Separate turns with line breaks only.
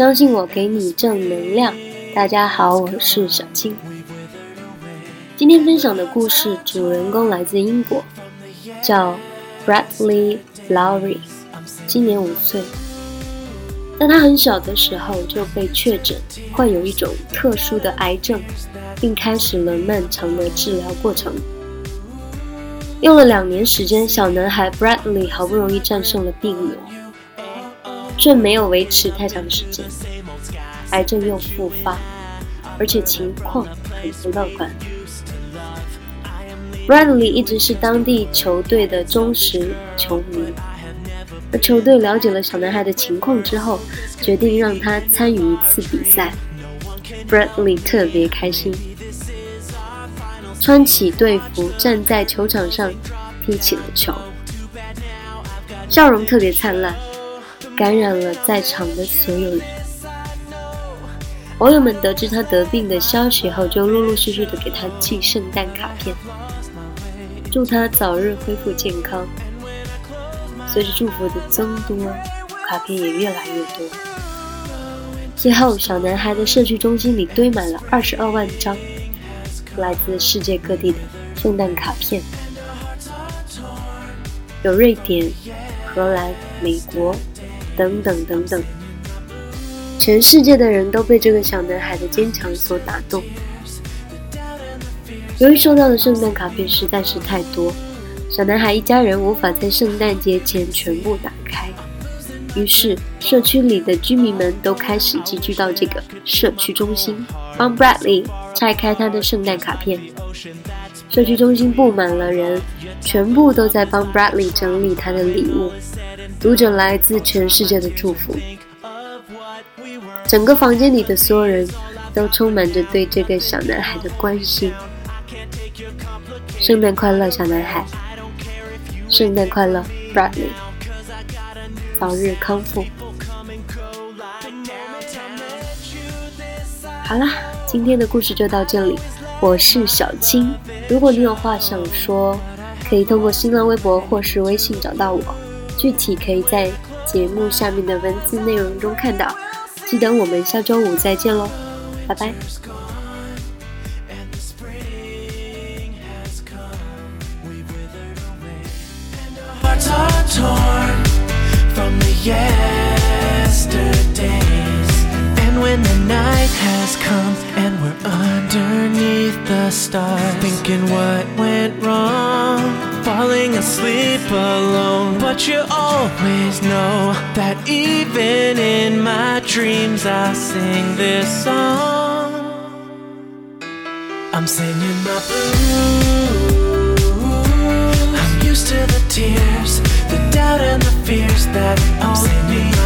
相信我，给你正能量。大家好，我是小青。今天分享的故事主人公来自英国，叫 Bradley Lowry，今年五岁。在他很小的时候就被确诊患有一种特殊的癌症，并开始了漫长的治疗过程。用了两年时间，小男孩 Bradley 好不容易战胜了病魔。这没有维持太长时间，癌症又复发，而且情况很不乐观。Bradley 一直是当地球队的忠实球迷，而球队了解了小男孩的情况之后，决定让他参与一次比赛。Bradley 特别开心，穿起队服站在球场上踢起了球，笑容特别灿烂。感染了在场的所有人。网友们得知他得病的消息后，就陆陆续续的给他寄圣诞卡片，祝他早日恢复健康。随着祝福的增多，卡片也越来越多。最后，小男孩的社区中心里堆满了二十二万张来自世界各地的圣诞卡片，有瑞典、荷兰、美国。等等等等，全世界的人都被这个小男孩的坚强所打动。由于收到的圣诞卡片实在是太多，小男孩一家人无法在圣诞节前全部打开，于是社区里的居民们都开始集聚到这个社区中心，帮 Bradley 拆开他的圣诞卡片。社区中心布满了人，全部都在帮 Bradley 整理他的礼物。读着来自全世界的祝福，整个房间里的所有人都充满着对这个小男孩的关心。圣诞快乐，小男孩！圣诞快乐，Bradley！早日康复。好啦，今天的故事就到这里。我是小青，如果你有话想说，可以通过新浪微博或是微信找到我。具体可以在节目下面的文字内容中看到。记得我们下周五再见喽，拜拜。
Falling asleep alone. But you always know that even in my dreams, I sing this song. I'm singing my blues. I'm used to the tears, the doubt, and the fears that I'm own.